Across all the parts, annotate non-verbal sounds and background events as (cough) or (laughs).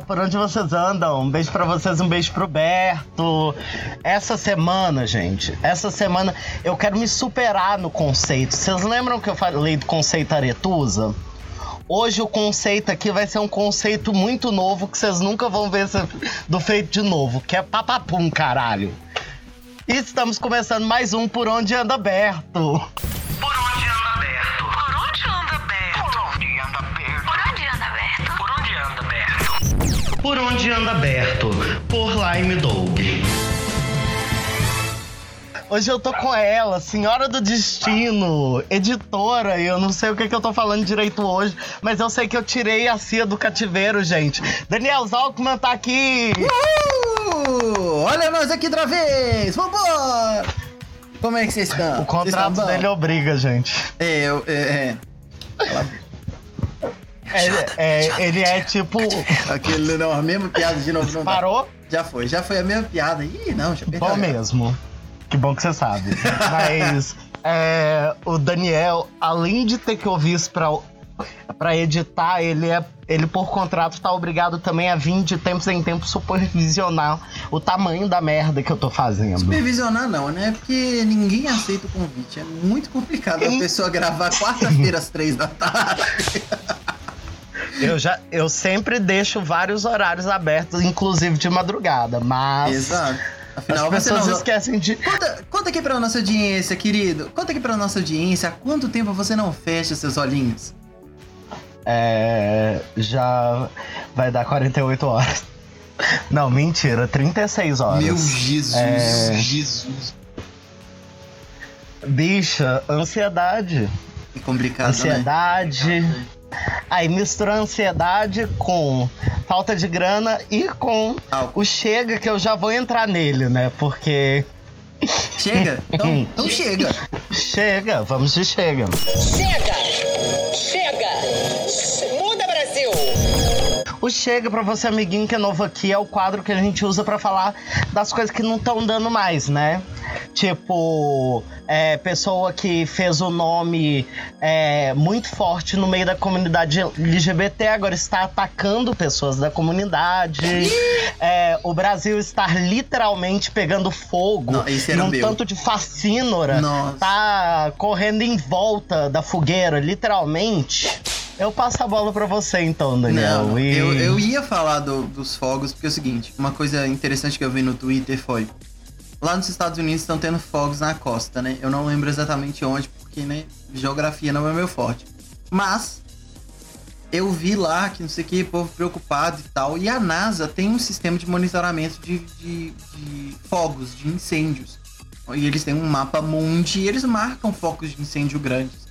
Por onde vocês andam? Um beijo para vocês, um beijo pro Berto. Essa semana, gente, essa semana eu quero me superar no conceito. Vocês lembram que eu falei do conceito aretusa? Hoje o conceito aqui vai ser um conceito muito novo que vocês nunca vão ver do feito de novo, que é papapum, caralho. E estamos começando mais um Por Onde Anda Berto. Por onde anda Berto? Por Lime Dog. Hoje eu tô com ela, senhora do destino, editora, e eu não sei o que, que eu tô falando direito hoje, mas eu sei que eu tirei a cia do cativeiro, gente. Daniel Zalkman tá aqui! Uhul! Olha nós aqui outra vez! Vambora! Como é que vocês estão? O contrato dele obriga, gente. É, eu, é, é. (laughs) É, é, ele é tipo. Aquele não, a mesma piada de novo. Não Parou? Dá. Já foi, já foi a mesma piada. Ih, não, já Bom mesmo. Que bom que você sabe. Mas é, o Daniel, além de ter que ouvir isso pra, pra editar, ele é. Ele, por contrato, tá obrigado também a vir de tempos em tempos supervisionar o tamanho da merda que eu tô fazendo. Supervisionar não, né? Porque ninguém aceita o convite. É muito complicado a pessoa gravar quarta-feira às três da tarde. (laughs) Eu já, eu sempre deixo vários horários abertos, inclusive de madrugada, mas. Exato. Afinal, As pessoas não... esquecem de. Conta, conta aqui pra nossa audiência, querido. Conta aqui pra nossa audiência há quanto tempo você não fecha seus olhinhos? É. Já vai dar 48 horas. Não, mentira, 36 horas. Meu Jesus, é... Jesus. Bicha, ansiedade. Que complicado, Ansiedade. Né? Aí mistura ansiedade com falta de grana e com o chega, que eu já vou entrar nele, né? Porque. Chega? (laughs) Então, então chega. Chega, vamos de chega. Chega! Chega! Muda Brasil! O Chega para você, amiguinho que é novo aqui, é o quadro que a gente usa para falar das coisas que não estão dando mais, né? Tipo, é, pessoa que fez o nome é, muito forte no meio da comunidade LGBT, agora está atacando pessoas da comunidade. É, o Brasil está literalmente pegando fogo. Não, esse num tanto de fascínora. Nossa. Tá correndo em volta da fogueira, literalmente. Eu passo a bola para você então, Daniel. Não, e... eu, eu ia falar do, dos fogos, porque é o seguinte, uma coisa interessante que eu vi no Twitter foi. Lá nos Estados Unidos estão tendo fogos na costa, né? Eu não lembro exatamente onde, porque, né, geografia não é meu forte. Mas eu vi lá que não sei o que, povo preocupado e tal. E a NASA tem um sistema de monitoramento de, de, de fogos, de incêndios. E eles têm um mapa mundi e eles marcam focos de incêndio grandes.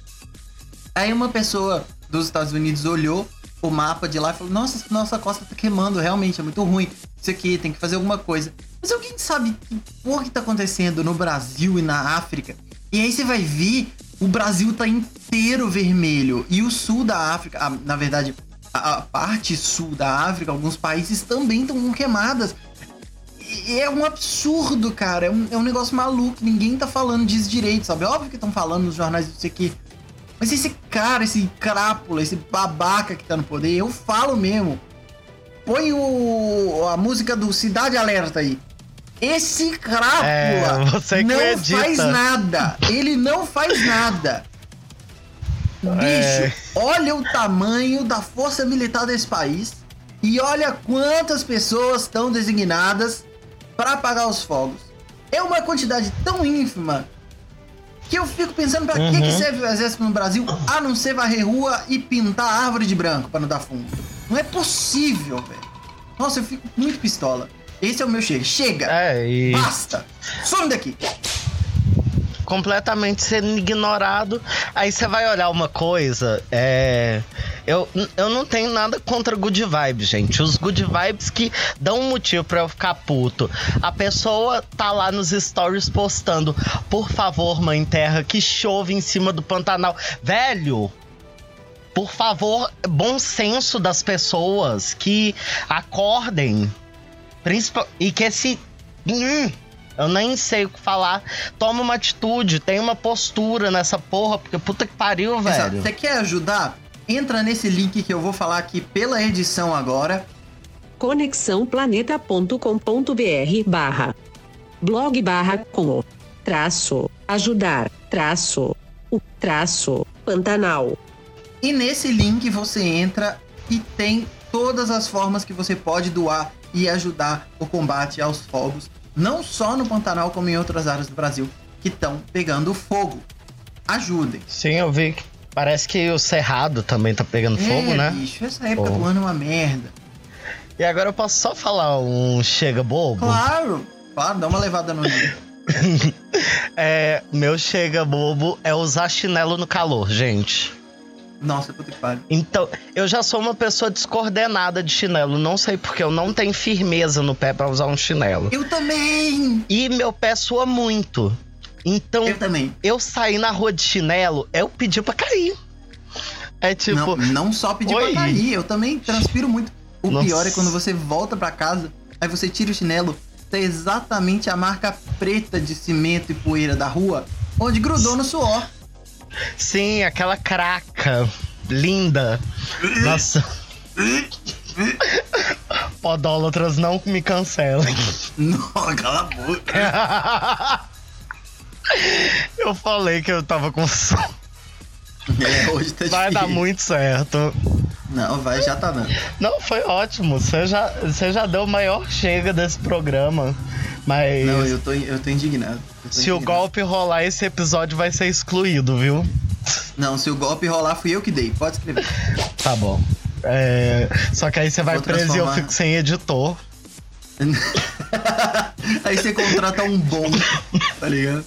Aí uma pessoa dos Estados Unidos olhou o mapa de lá e falou: Nossa, nossa costa tá queimando, realmente é muito ruim. Isso aqui tem que fazer alguma coisa. Mas alguém sabe que porra que tá acontecendo no Brasil e na África? E aí você vai ver, o Brasil tá inteiro vermelho. E o sul da África, a, na verdade, a, a, parte sul da África, alguns países também estão queimadas. E é um absurdo, cara. É um, é um negócio maluco. Ninguém tá falando disso direito, sabe? Óbvio que estão falando nos jornais disso aqui. Mas esse cara, esse crápula, esse babaca que tá no poder, eu falo mesmo. Põe o, a música do Cidade Alerta aí. Esse crápula é, não edita. faz nada. Ele não faz nada. Bicho, é... olha o tamanho da força militar desse país e olha quantas pessoas estão designadas para apagar os fogos. É uma quantidade tão ínfima que eu fico pensando pra uhum. que, que uhum. serve o exército no Brasil a não ser varrer rua e pintar árvore de branco para não dar fundo. Não é possível, velho. Nossa, eu fico muito pistola. Esse é o meu chega. Chega! É, e... Basta! Some daqui! completamente sendo ignorado. Aí você vai olhar uma coisa, é. Eu, eu não tenho nada contra good vibes, gente. Os good vibes que dão um motivo para eu ficar puto. A pessoa tá lá nos stories postando, por favor, mãe terra, que chove em cima do Pantanal. Velho, por favor, bom senso das pessoas que acordem. Principal, e que esse. Hum, eu nem sei o que falar. Toma uma atitude, tem uma postura nessa porra, porque puta que pariu, velho. Você quer ajudar? Entra nesse link que eu vou falar aqui pela edição agora. conexãoplaneta.com.br barra blog barra com o traço ajudar traço o traço Pantanal. E nesse link você entra e tem todas as formas que você pode doar e ajudar o combate aos fogos, não só no Pantanal, como em outras áreas do Brasil que estão pegando fogo. Ajudem. Sim, eu vi que parece que o Cerrado também tá pegando fogo, é, né? bicho, essa época Pô. do ano é uma merda. E agora eu posso só falar um chega bobo? Claro, claro, dá uma levada no dia. (laughs) É, meu chega bobo é usar chinelo no calor, gente. Nossa, puta que pariu. Então, eu já sou uma pessoa descoordenada de chinelo. Não sei porque eu não tenho firmeza no pé pra usar um chinelo. Eu também! E meu pé sua muito. Então, Eu também. eu sair na rua de chinelo, eu pedi pra cair. É tipo, não, não só pedir Oi. pra cair, eu também transpiro muito. O Nossa. pior é quando você volta pra casa, aí você tira o chinelo, tá exatamente a marca preta de cimento e poeira da rua, onde grudou no suor. Sim, aquela craca linda. Nossa. Podólatras não me cancelem. Não, cala a boca. Eu falei que eu tava com sono. É, hoje tá Vai dar muito certo. Não, vai, já tá dando. Não, foi ótimo. Você já, você já deu o maior chega desse programa. Mas Não, eu tô, eu tô indignado. Eu tô se o indignado. golpe rolar, esse episódio vai ser excluído, viu? Não, se o golpe rolar, fui eu que dei. Pode escrever. Tá bom. É, Só que aí você vai preso e eu fico sem editor. (laughs) Aí você contrata um bom, tá ligado?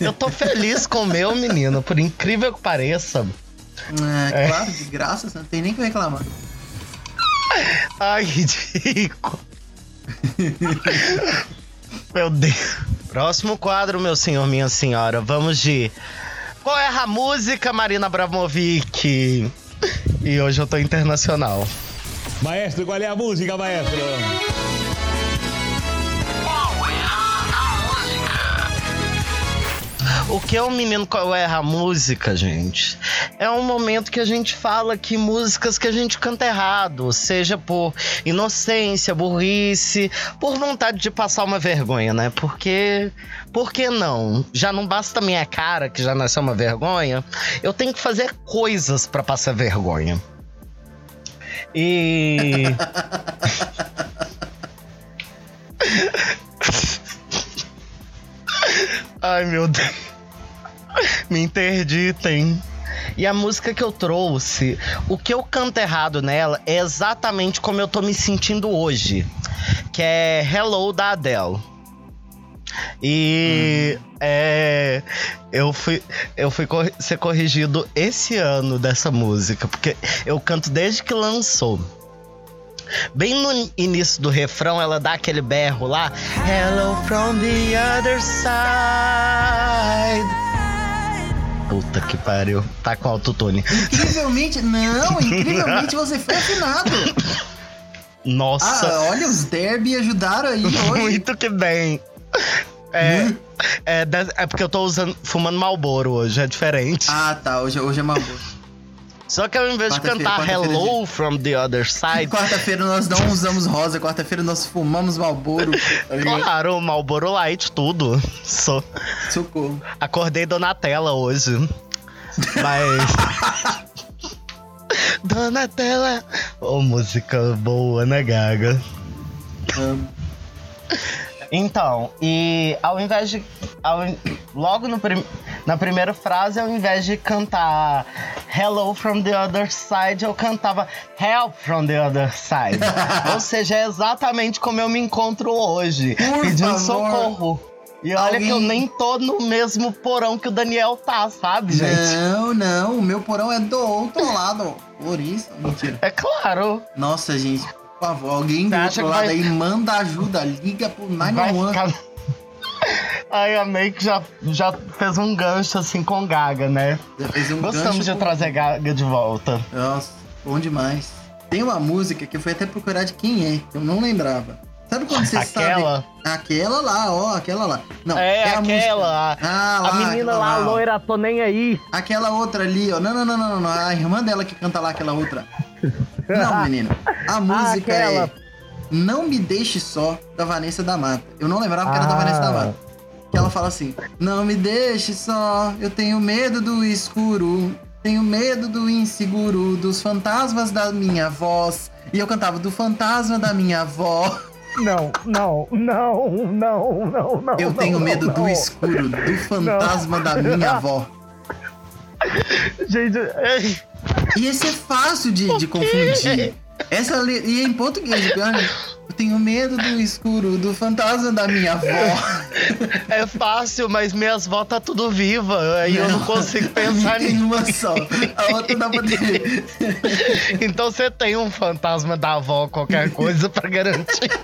Eu tô feliz com o meu menino, por incrível que pareça. Ah, É. claro, de graça, você não tem nem o que reclamar. (laughs) Ai, ridículo. (laughs) meu Deus. Próximo quadro, meu senhor, minha senhora. Vamos de. Qual é a música, Marina Abramovic? E hoje eu tô internacional. Maestro, qual é a música, maestro? O que é um menino qual é a música, gente? É um momento que a gente fala que músicas que a gente canta errado, seja por inocência, burrice, por vontade de passar uma vergonha, né? Porque por que não? Já não basta a minha cara, que já nasceu uma vergonha, eu tenho que fazer coisas pra passar vergonha. E (laughs) Ai, meu Deus. Me interditem. E a música que eu trouxe, o que eu canto errado nela é exatamente como eu tô me sentindo hoje. Que é Hello da Adele. E é, eu fui, eu fui corri- ser corrigido esse ano dessa música, porque eu canto desde que lançou. Bem no início do refrão, ela dá aquele berro lá. Hello from the other side. Puta que pariu. Tá com autotune. Incrivelmente, não, incrivelmente você foi afinado. Nossa, Ah, olha, os derby ajudaram aí hoje. muito que bem. É, é, da- é porque eu tô usando, fumando Malboro hoje, é diferente. Ah, tá, hoje, hoje é boa. Só que ao invés de cantar Hello from the other side, (laughs) Quarta-feira nós não usamos rosa, quarta-feira nós fumamos Malboro. (laughs) Claro, Malboro Light, tudo. Sou, Socorro. acordei Donatella hoje. Mas. (laughs) Donatella! Ô, música boa, né, Gaga? Amo. Então, e ao invés de. ao logo no prim- na primeira frase, ao invés de cantar Hello from the other side, eu cantava Help from the other side. (laughs) Ou seja, é exatamente como eu me encontro hoje, Por pedindo favor. socorro. E olha Alguém- que eu nem tô no mesmo porão que o Daniel tá, sabe, gente? Não, não, o meu porão é do outro lado. Por isso, mentira. É claro. Nossa, gente, favor, alguém do outro lado vai- aí manda ajuda, liga pro Vai 911. ficar. Ai, a Make já, já fez um gancho assim com Gaga, né? Já fez um Gostamos gancho de com- trazer Gaga de volta. Nossa, bom demais. Tem uma música que eu fui até procurar de quem é, que eu não lembrava. Sabe quando você Aquela? sabe? Aquela lá, ó, aquela lá. Não, É, a música. aquela. Ah, lá, a menina lá, a ó. loira, tô nem aí. Aquela outra ali, ó. Não, não, não, não, não. A irmã dela que canta lá, aquela outra. Não, menino. A (laughs) música aquela. é Não Me Deixe Só, da Vanessa da Mata. Eu não lembrava que era da Ah. Vanessa da Mata. Que ela fala assim: Não me deixe só, eu tenho medo do escuro. Tenho medo do inseguro, dos fantasmas da minha voz. E eu cantava do fantasma da minha avó. (laughs) Não, não, não, não, não, não. Eu tenho medo do escuro, do (laughs) fantasma da minha avó. Gente, E esse é fácil de, de confundir. Essa e é em português, Eu tenho medo do escuro, do fantasma da minha avó. é fácil, mas minhas vó tá tudo viva. Aí eu não consigo pensar nisso. uma só. A outra dá pra ter. Então você tem um fantasma da avó, qualquer coisa pra garantir. (laughs)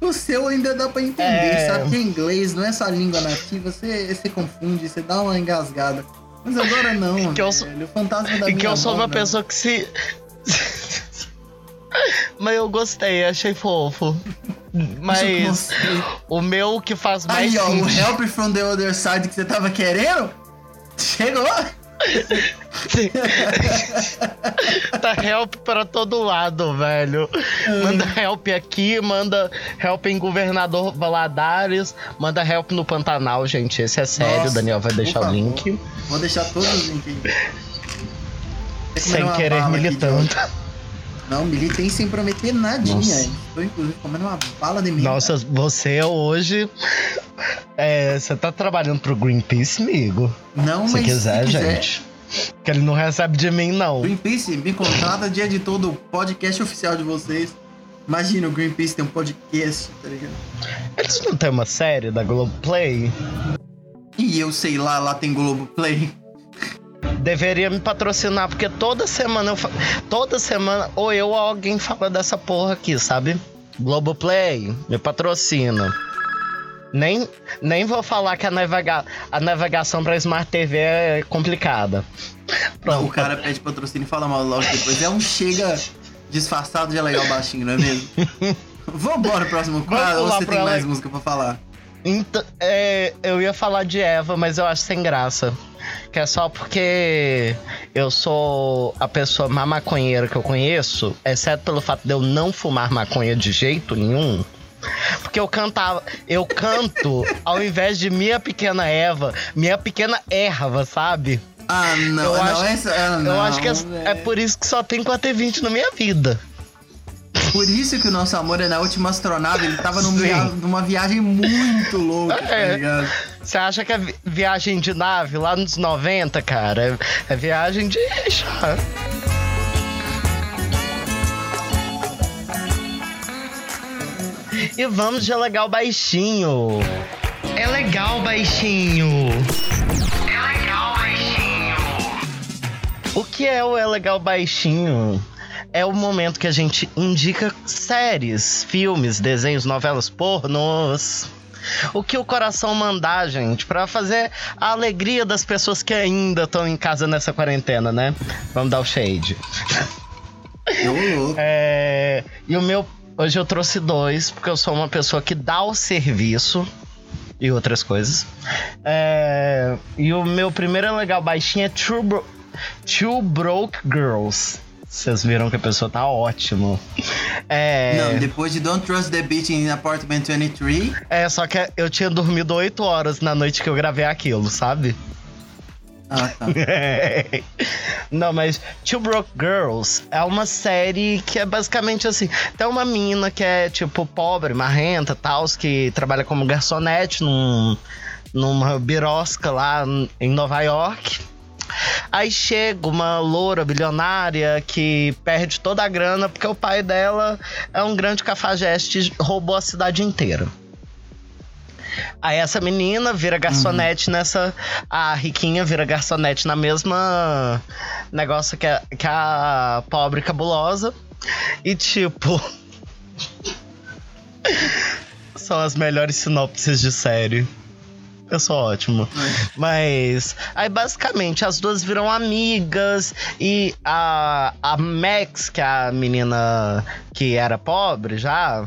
O seu ainda dá pra entender. É. Sabe que é inglês, não é sua língua nativa. Você, você confunde, você dá uma engasgada. Mas agora não, (laughs) que eu sou-. O fantasma da que eu sou avó, uma pessoa que se. (laughs) Mas eu gostei, achei fofo. Mas o meu que faz mais Aí, ó, o. Help from the Other Side que você tava querendo, chegou. Tá help para todo lado, velho. Manda help aqui, manda help em Governador Valadares, manda help no Pantanal, gente. Esse é sério, Nossa, o Daniel vai deixar o link. Vou deixar todos os links Sem querer militando. Não, militei sem prometer nadinha. Nossa. Tô inclusive comendo uma bala de milho. Nossa, você hoje. É, você tá trabalhando pro Greenpeace, amigo? não, Se mas quiser, se quiser, gente. Que ele não recebe de mim, não. Greenpeace me contrata de editor do podcast oficial de vocês. Imagina, o Greenpeace tem um podcast, tá ligado? Eles não tem uma série da Globoplay? E eu sei lá, lá tem Globoplay. Deveria me patrocinar, porque toda semana eu fa... Toda semana, ou eu ou alguém fala dessa porra aqui, sabe? Globoplay, me patrocina. Nem, nem vou falar que a, navega... a navegação pra Smart TV é complicada. Não, o cara pede patrocínio e fala mal logo depois. É um chega disfarçado de legal baixinho, não é mesmo? (laughs) Vambora pro próximo quadro ou você tem mais Ale- música pra falar? Então, é, eu ia falar de Eva, mas eu acho sem graça. Que é só porque eu sou a pessoa mais maconheira que eu conheço, exceto pelo fato de eu não fumar maconha de jeito nenhum. Porque eu cantava, eu canto ao invés de minha pequena Eva, minha pequena erva, sabe? Ah, não, Eu não, acho- essa. ah, não, eu acho que é, é por isso que só tem 420 na minha vida. Por isso que o nosso amor é na última astronave, ele tava num via- numa viagem muito louca, tá É. ligado? Você acha que é vi- viagem de nave lá nos 90, cara? É, é viagem de E vamos de legal baixinho. É legal baixinho. É legal, baixinho. O que é o É Legal Baixinho? É o momento que a gente indica séries, filmes, desenhos, novelas pornôs. O que o coração mandar, gente, pra fazer a alegria das pessoas que ainda estão em casa nessa quarentena, né? Vamos dar o shade. É, e o meu. Hoje eu trouxe dois, porque eu sou uma pessoa que dá o serviço e outras coisas. É, e o meu primeiro legal baixinho é Two, Bro- Two Broke Girls. Vocês viram que a pessoa tá ótimo. É, Não, depois de Don't Trust the Beach in Apartment 23, é, só que eu tinha dormido 8 horas na noite que eu gravei aquilo, sabe? Ah, tá. (laughs) Não, mas Two Broke Girls é uma série que é basicamente assim: tem uma menina que é tipo pobre, marrenta, tal, que trabalha como garçonete num, numa birosca lá em Nova York. Aí chega uma loura bilionária que perde toda a grana porque o pai dela é um grande cafajeste roubou a cidade inteira. Aí essa menina vira garçonete nessa. A riquinha vira garçonete na mesma negócio que a, que a pobre cabulosa. E tipo. (laughs) São as melhores sinopses de série. Eu sou ótimo. Mas. Aí basicamente as duas viram amigas e a, a Max, que é a menina que era pobre já,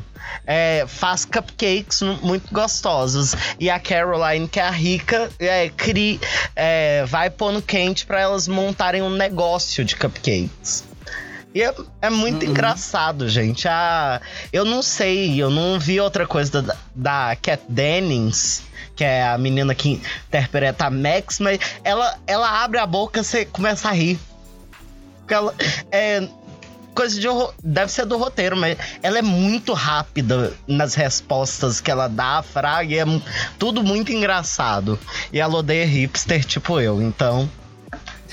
é, faz cupcakes mu- muito gostosos. E a Caroline, que é a rica, é, cri, é, vai pondo quente pra elas montarem um negócio de cupcakes. E é, é muito Uhum. engraçado, gente. Ah, eu não sei, eu não vi outra coisa da, da Kat Dennings, que é a menina que interpreta a Max, mas ela, ela abre a boca e você começa a rir. Porque ela é. Coisa de horror. Deve ser do roteiro, mas ela é muito rápida nas respostas que ela dá à fraga e é tudo muito engraçado. E ela odeia hipster, tipo eu, então.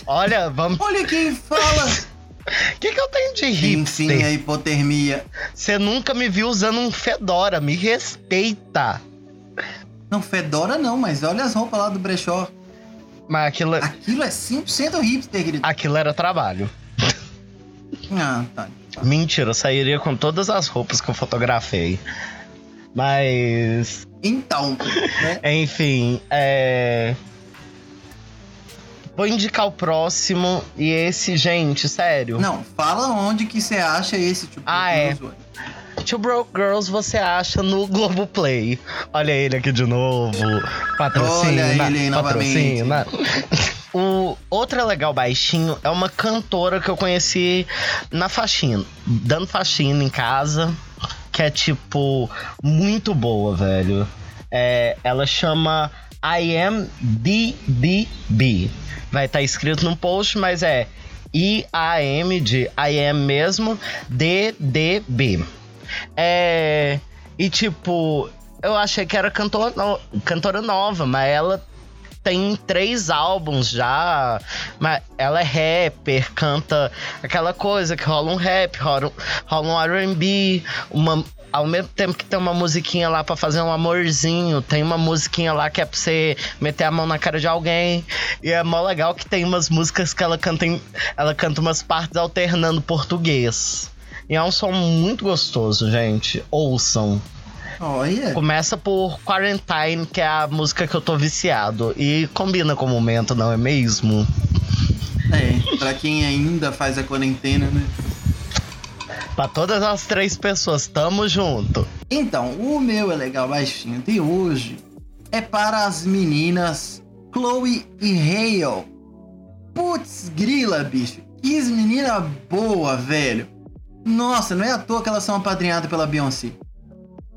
Olha, vamos. Olha quem fala! O (laughs) que, que eu tenho de hipster? a hipotermia. Você nunca me viu usando um Fedora, me respeita. Não, Fedora não, mas olha as roupas lá do brechó. Mas aquilo, Aquilo é 100% hipster, querido. aquilo era trabalho. Ah, tá. Mentira, eu sairia com todas as roupas que eu fotografei. Mas. Então, né? (laughs) Enfim, é. Vou indicar o próximo. E esse, gente, sério. Não, fala onde que você acha esse tipo Ah, de é. usuário. Two Broke Girls você acha no Globoplay. Olha ele aqui de novo. Patrocina. Olha ele patrocina. O outra legal baixinho é uma cantora que eu conheci na faxina, dando faxina em casa, que é tipo muito boa, velho. É, ela chama I Am DDB. Vai estar escrito no post, mas é I-A-M de I Am mesmo, DDB. É. E tipo, eu achei que era cantora, no- cantora nova, mas ela tem três álbuns já. Mas ela é rapper, canta aquela coisa que rola um rap, rola, rola um RB, uma. Ao mesmo tempo que tem uma musiquinha lá pra fazer um amorzinho, tem uma musiquinha lá que é pra você meter a mão na cara de alguém. E é mó legal que tem umas músicas que ela canta, em- ela canta umas partes alternando português. E é um som muito gostoso, gente. Ouçam. Olha. Começa por Quarantine, que é a música que eu tô viciado. E combina com o momento, não é mesmo? É, pra quem ainda faz a quarentena, né? Pra todas as três pessoas, tamo junto. Então, o meu é legal baixinho de hoje é para as meninas Chloe e Hale. Putz, grila, bicho. Que menina boa, velho. Nossa, não é à toa que elas são apadrinhadas pela Beyoncé.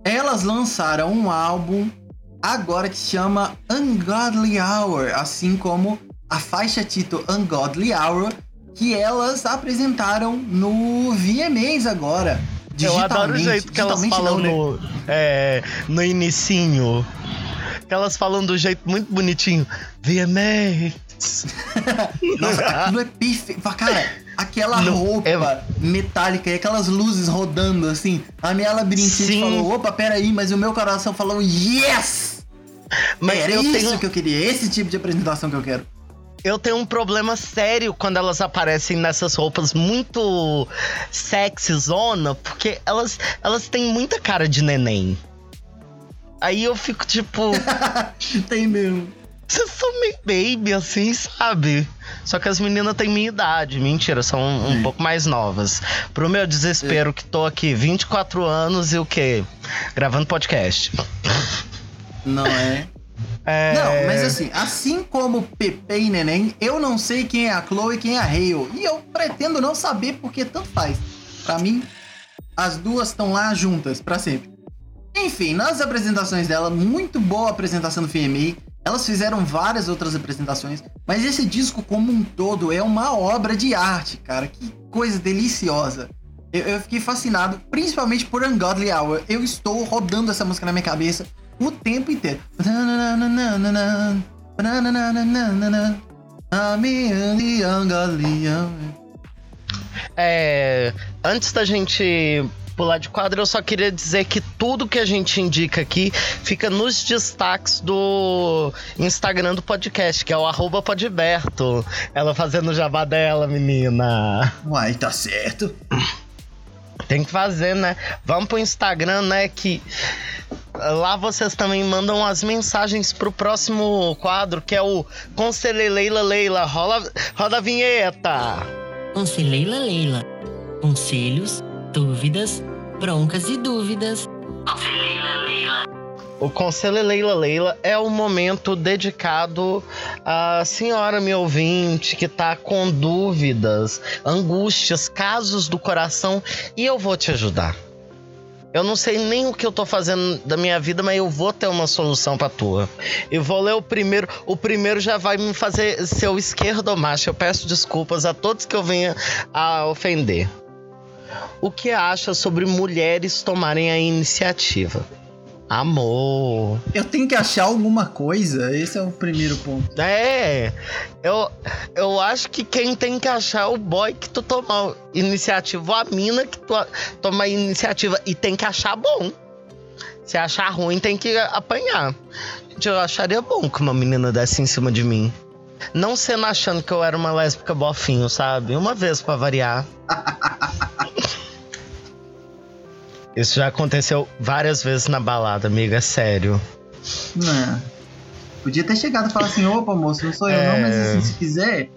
Elas lançaram um álbum agora que se chama Ungodly Hour, assim como a faixa título Ungodly Hour, que elas apresentaram no VMAs agora. Eu adoro o jeito que elas falam não, né? no, é, no inicinho. Que elas falam do jeito muito bonitinho. VMA. (laughs) Nossa, aquilo é perfeito. Cara, aquela Não, roupa é- metálica e aquelas luzes rodando assim. A minha labirintite Sim. falou: opa, peraí, mas o meu coração falou: yes! Mas Era eu isso tenho, que eu queria, esse tipo de apresentação que eu quero. eu tenho um problema sério quando elas aparecem nessas roupas muito sexy zona, porque elas, elas têm muita cara de neném. Aí eu fico tipo, (laughs) Tem mesmo. Vocês são meio baby assim, sabe? Só que as meninas têm minha idade. Mentira, são um, um pouco mais novas. Pro meu desespero, que tô aqui 24 anos e o quê? Gravando podcast. Não é? É... Não, mas assim, assim como Pepe e Neném, eu não sei quem é a Chloe e quem é a Hale. E eu pretendo não saber porque tanto faz. Pra mim, as duas estão lá juntas, pra sempre. Enfim, nas apresentações dela, muito boa apresentação do VMA. Elas fizeram várias outras apresentações, mas esse disco como um todo é uma obra de arte, cara. Que coisa deliciosa. Eu, eu fiquei fascinado, principalmente por Ungodly Hour. Eu estou rodando essa música na minha cabeça o tempo inteiro. É, antes da gente pular de quadro, eu só queria dizer que tudo que a gente indica aqui fica nos destaques do Instagram do podcast, que é o arroba podberto. Ela fazendo o jabá dela, menina. Uai, tá certo. Tem que fazer, né? Vamos pro Instagram, né? Que lá vocês também mandam as mensagens pro próximo quadro, que é o Conselhe Leila Leila. Rola, roda a vinheta. Conselheila Leila. Conselhos, dúvidas, broncas e dúvidas. O Conselho Leila Leila é um momento dedicado à senhora me ouvinte que tá com dúvidas, angústias, casos do coração e eu vou te ajudar. Eu não sei nem o que eu tô fazendo da minha vida, mas eu vou ter uma solução pra tua. Eu vou ler o primeiro. O primeiro já vai me fazer ser o esquerdo macho. Eu peço desculpas a todos que eu venha a ofender. O que acha sobre mulheres tomarem a iniciativa? Amor. Eu tenho que achar alguma coisa, esse é o primeiro ponto. É, eu, eu acho que quem tem que achar é o boy que tu tomar iniciativa, ou a mina que tu toma iniciativa. E tem que achar bom. Se achar ruim, tem que apanhar. Gente, eu acharia bom que uma menina desse em cima de mim. Não sendo achando que eu era uma lésbica bofinho, sabe? Uma vez pra variar. (laughs) Isso já aconteceu várias vezes na balada, amiga, é sério. Não. Podia ter chegado e falar assim, opa, moço, não sou eu não, mas assim, se quiser.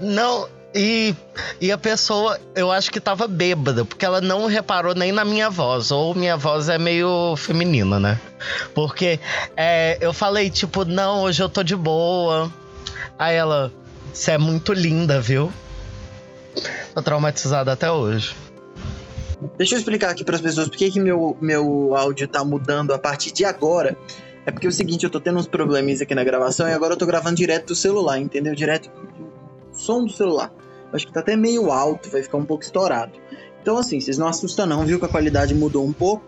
Não, e, e a pessoa, eu acho que tava bêbada, porque ela não reparou nem na minha voz. Ou minha voz é meio feminina, né? Porque é, eu falei, tipo, não, hoje eu tô de boa. Aí ela, você é muito linda, viu? Tô traumatizada até hoje. Deixa eu explicar aqui para as pessoas por que, que meu, meu áudio tá mudando a partir de agora. É porque é o seguinte, eu tô tendo uns probleminhas aqui na gravação e agora eu tô gravando direto do celular, entendeu? Direto do, som do celular. Acho que tá até meio alto, vai ficar um pouco estourado. Então, assim, vocês não assustam não, viu que a qualidade mudou um pouco.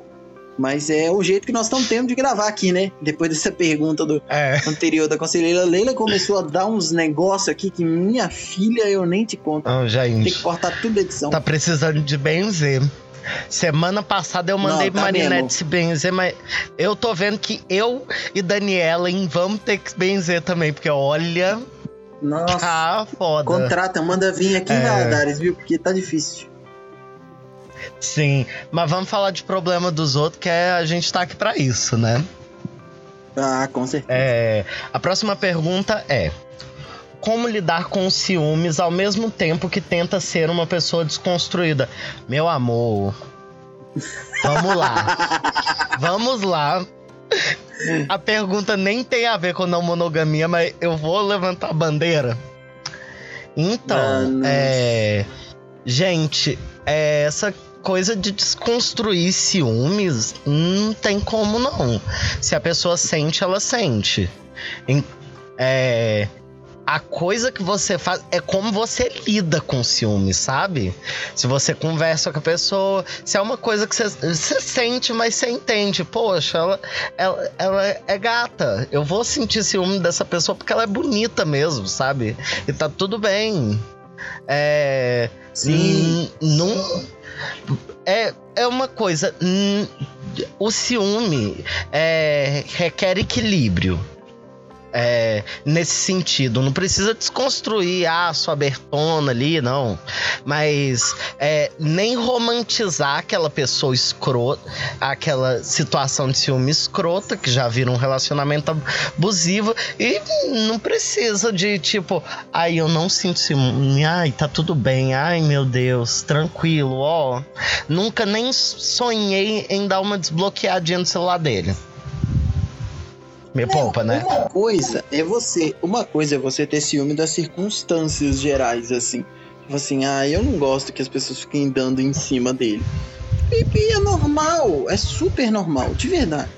Mas é o jeito que nós estamos tendo de gravar aqui, né? Depois dessa (laughs) pergunta do É. anterior da conselheira Leila, começou a dar uns negócios aqui que minha filha eu nem te conto. Não, Tem que gente, cortar tudo da edição. tá precisando de benzer. Semana passada eu mandei Não, tá Marinette se benzer, mas eu tô vendo que eu e Daniela hein, vamos ter que benzer também, porque olha, Nossa, tá foda. contrata, manda vir aqui em É. Valadares, viu? Porque tá difícil. Sim, mas vamos falar de problema dos outros, que é, a gente tá aqui pra isso, né? Ah, com certeza. É, a próxima pergunta é: Como lidar com os ciúmes ao mesmo tempo que tenta ser uma pessoa desconstruída? Meu amor, vamos lá. (laughs) vamos lá. A pergunta nem tem a ver com não monogamia, mas eu vou levantar a bandeira. Então, Ah, é. Gente, é, essa coisa de desconstruir ciúmes não tem como não. Se a pessoa sente, ela sente. É, a coisa que você faz é como você lida com ciúmes, sabe? Se você conversa com a pessoa, se é uma coisa que você, você sente, mas você entende. Poxa, ela, ela, ela é gata. Eu vou sentir ciúme dessa pessoa porque ela é bonita mesmo, sabe? E tá tudo bem. É. Sim. Hum, Não. É, é uma coisa. hum, O ciúme é, requer equilíbrio. É, nesse sentido, não precisa desconstruir a ah, sua Bertona ali, não. Mas é, nem romantizar aquela pessoa escrota, aquela situação de ciúme escrota, que já vira um relacionamento abusivo. E não precisa de tipo, ai, eu não sinto ciúme, ai, tá tudo bem, ai, meu Deus, tranquilo, ó. Nunca nem sonhei em dar uma desbloqueadinha no celular dele. Me poupa, né? Uma coisa é você, uma coisa é você ter ciúme das circunstâncias gerais, assim. Tipo assim, ah, eu não gosto que as pessoas fiquem dando em cima dele. E, é normal, é super normal, de verdade.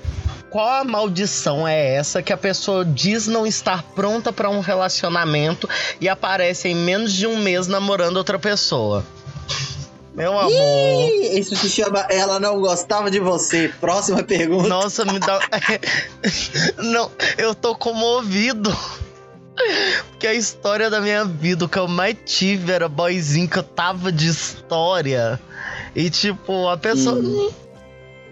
Qual a maldição é essa que a pessoa diz não estar pronta pra um relacionamento e aparece em menos de um mês namorando outra pessoa? Meu amor. Ih, Isso se chama Ela Não Gostava de Você. Próxima pergunta. Nossa, me dá. (laughs) Não, eu tô comovido. Porque a história da minha vida, o que eu mais tive era boyzinho que eu tava de história. E tipo, a pessoa Hum.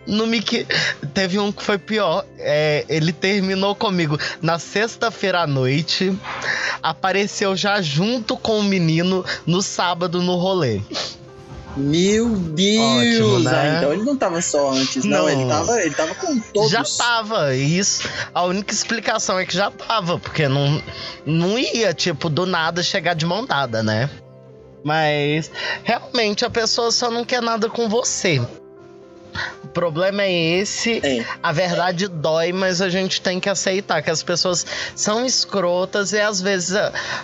não, me que. Teve um que foi pior. É, ele terminou comigo na sexta-feira à noite. Apareceu já junto com o menino no sábado no rolê. Meu Deus! Ótimo, né? Ah, então ele não tava só antes, não. Não. Ele, tava, ele tava com todos. Já tava, isso. A única explicação é que já tava, porque não, não ia, tipo, do nada chegar de mão dada, né? Mas realmente a pessoa só não quer nada com você. Problema é esse. É. A verdade dói, mas a gente tem que aceitar que as pessoas são escrotas e às vezes,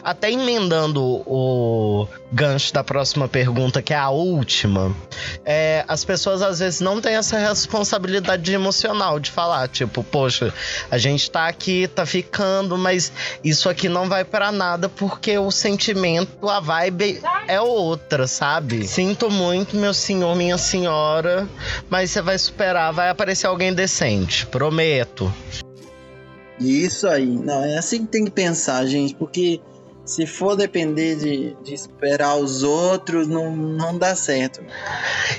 até emendando o gancho da próxima pergunta, que é a última, é, as pessoas às vezes não têm essa responsabilidade emocional de falar, tipo, poxa, a gente tá aqui, tá ficando, mas isso aqui não vai pra nada porque o sentimento, a vibe é outra, sabe? Sinto muito, meu senhor, minha senhora, mas você vai superar, vai aparecer alguém decente, prometo. Isso aí. Não, é assim que tem que pensar, gente, porque se for depender de, de esperar os outros, não, não dá certo.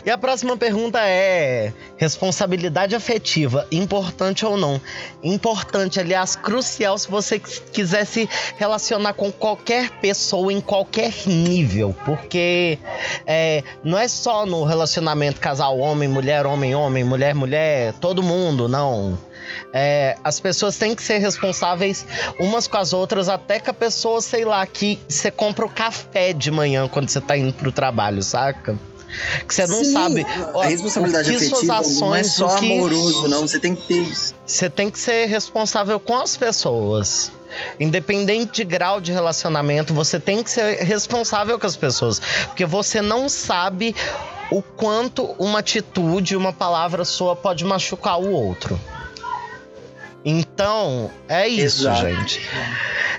E a próxima pergunta é: responsabilidade afetiva, importante ou não? Importante, aliás, crucial se você qu- quiser se relacionar com qualquer pessoa em qualquer nível, porque é, não é só no relacionamento casal homem, mulher, homem, homem, mulher, mulher, todo mundo, não. É, as pessoas têm que ser responsáveis umas com as outras, até que a pessoa, sei lá, que você compra o café de manhã quando você tá indo pro trabalho, saca? Que você não Sim, sabe. ó, A responsabilidade que suas afetiva não é ações, só que- amoroso, não. Você tem que ter. Você tem que ser responsável com as pessoas. Independente de grau de relacionamento, você tem que ser responsável com as pessoas. Porque você não sabe o quanto uma atitude, uma palavra sua pode machucar o outro. Então, é isso, Exato. gente.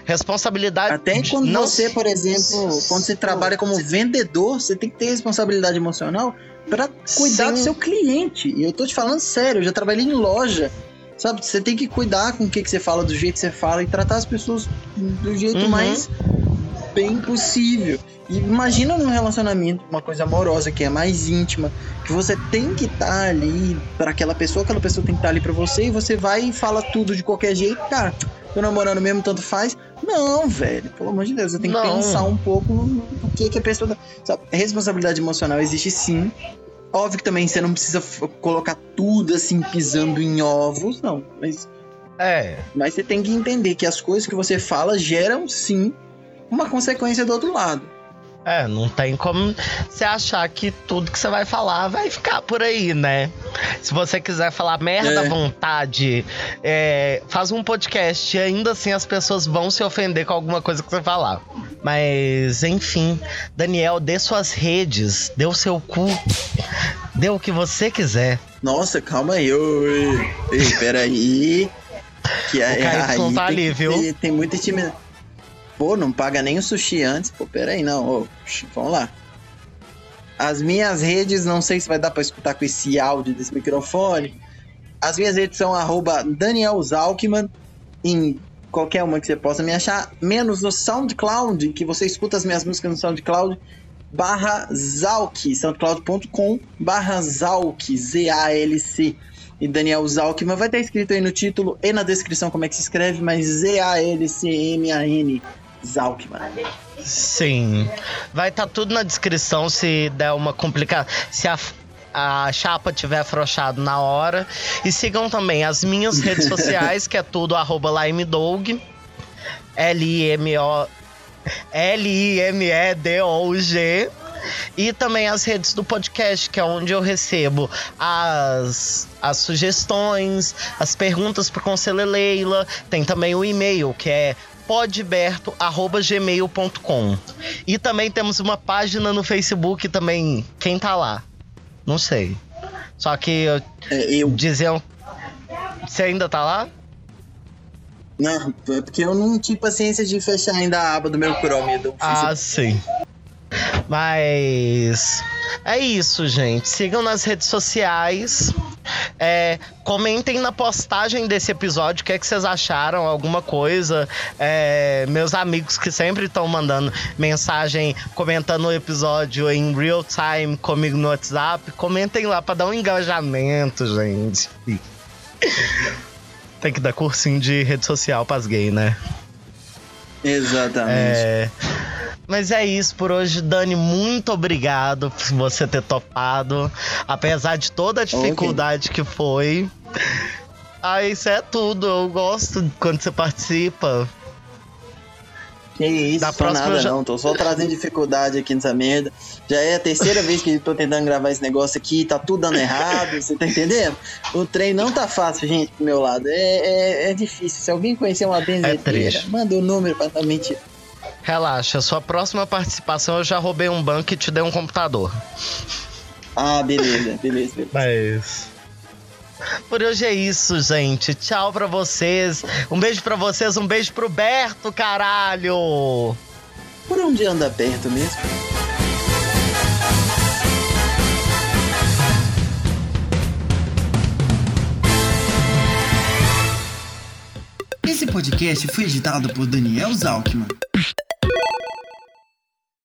Responsabilidade. Até quando não você, por exemplo, quando você trabalha como vendedor, você tem que ter responsabilidade emocional pra cuidar Sim. do seu cliente. E eu tô te falando sério, eu já trabalhei em loja. Sabe, você tem que cuidar com o que, que você fala, do jeito que você fala e tratar as pessoas do jeito Uhum. mais bem possível. E imagina num relacionamento, uma coisa amorosa que é mais íntima, que você tem que estar ali para aquela pessoa, aquela pessoa tem que estar ali para você e você vai e fala tudo de qualquer jeito, cara. Tô namorando mesmo, tanto faz. Não, velho, pelo amor de Deus, você tem que pensar um pouco no que, que a pessoa. tá- Sabe, responsabilidade emocional existe sim. Óbvio que também você não precisa colocar tudo assim pisando em ovos, não. Mas É. mas você tem que entender que as coisas que você fala geram sim uma consequência do outro lado. É, não tem como você achar que tudo que você vai falar vai ficar por aí, né? Se você quiser falar merda à É. vontade, é, faz um podcast e ainda assim as pessoas vão se ofender com alguma coisa que você falar. Mas, enfim, Daniel, dê suas redes, dê o seu cu, dê o que você quiser. Nossa, calma aí. Oi, ei, peraí. Que é, KY aí tá tem, ali, viu? ter- tem muita intimidade. Pô, não paga nem o sushi antes. Pô, peraí, não. Ô, vamos lá. As minhas redes, não sei se vai dar pra escutar com esse áudio desse microfone. As minhas redes são arroba Daniel Zalkman em qualquer uma que você possa me achar, menos no SoundCloud, que você escuta as minhas músicas no SoundCloud, barra Zalk, soundcloud.com barra Zalk, Z-A-L-C. E Daniel Zalkman vai estar escrito aí no título e na descrição como é que se escreve, mas Z-A-L-C-M-A-N, Zalkman. Sim. Vai estar tudo na descrição se der uma complicação. Se a, a chapa tiver afrouxado na hora. E sigam também as minhas redes (laughs) sociais, que é tudo arroba limedog. L-I-M-O. L-I-M-E-D-O-G. E também as redes do podcast, que é onde eu recebo as, as sugestões, as perguntas pro Conselho Leila. Tem também o e-mail, que é podberto.gmail.com. E também temos uma página no Facebook também. Quem tá lá? Não sei. Só que eu- É, eu. diziam. Você ainda tá lá? Não, é porque eu não tive paciência de fechar ainda a aba do meu Chrome. Do Ah, sim. Mas é isso, gente. Sigam nas redes sociais. É, comentem na postagem desse episódio o que, é que vocês acharam, alguma coisa. É, meus amigos que sempre estão mandando mensagem comentando o episódio em real time comigo no WhatsApp, comentem lá pra dar um engajamento, gente. (laughs) Tem que dar cursinho de rede social pras gays, né? Exatamente. É, Mas é isso por hoje, Dani. Muito obrigado por você ter topado. Apesar de toda a dificuldade que foi. Ah, isso é tudo. Eu gosto quando você participa. Que isso, Da próxima nada já- não, tô só trazendo dificuldade aqui nessa merda. Já é a terceira vez que eu tô tentando gravar esse negócio aqui, tá tudo dando errado, você tá entendendo? O trem não tá fácil, gente, pro meu lado. É, é, é difícil. Se alguém conhecer uma benzedeira, triste. manda o número pra não mentir. Relaxa, sua próxima participação eu já roubei um banco e te dei um computador. Ah, beleza, beleza, beleza. Mas. Por hoje é isso, gente. Tchau pra vocês. Um beijo pra vocês, um beijo pro Berto, caralho! Por onde anda perto mesmo? Esse podcast foi editado por Daniel Zalkman.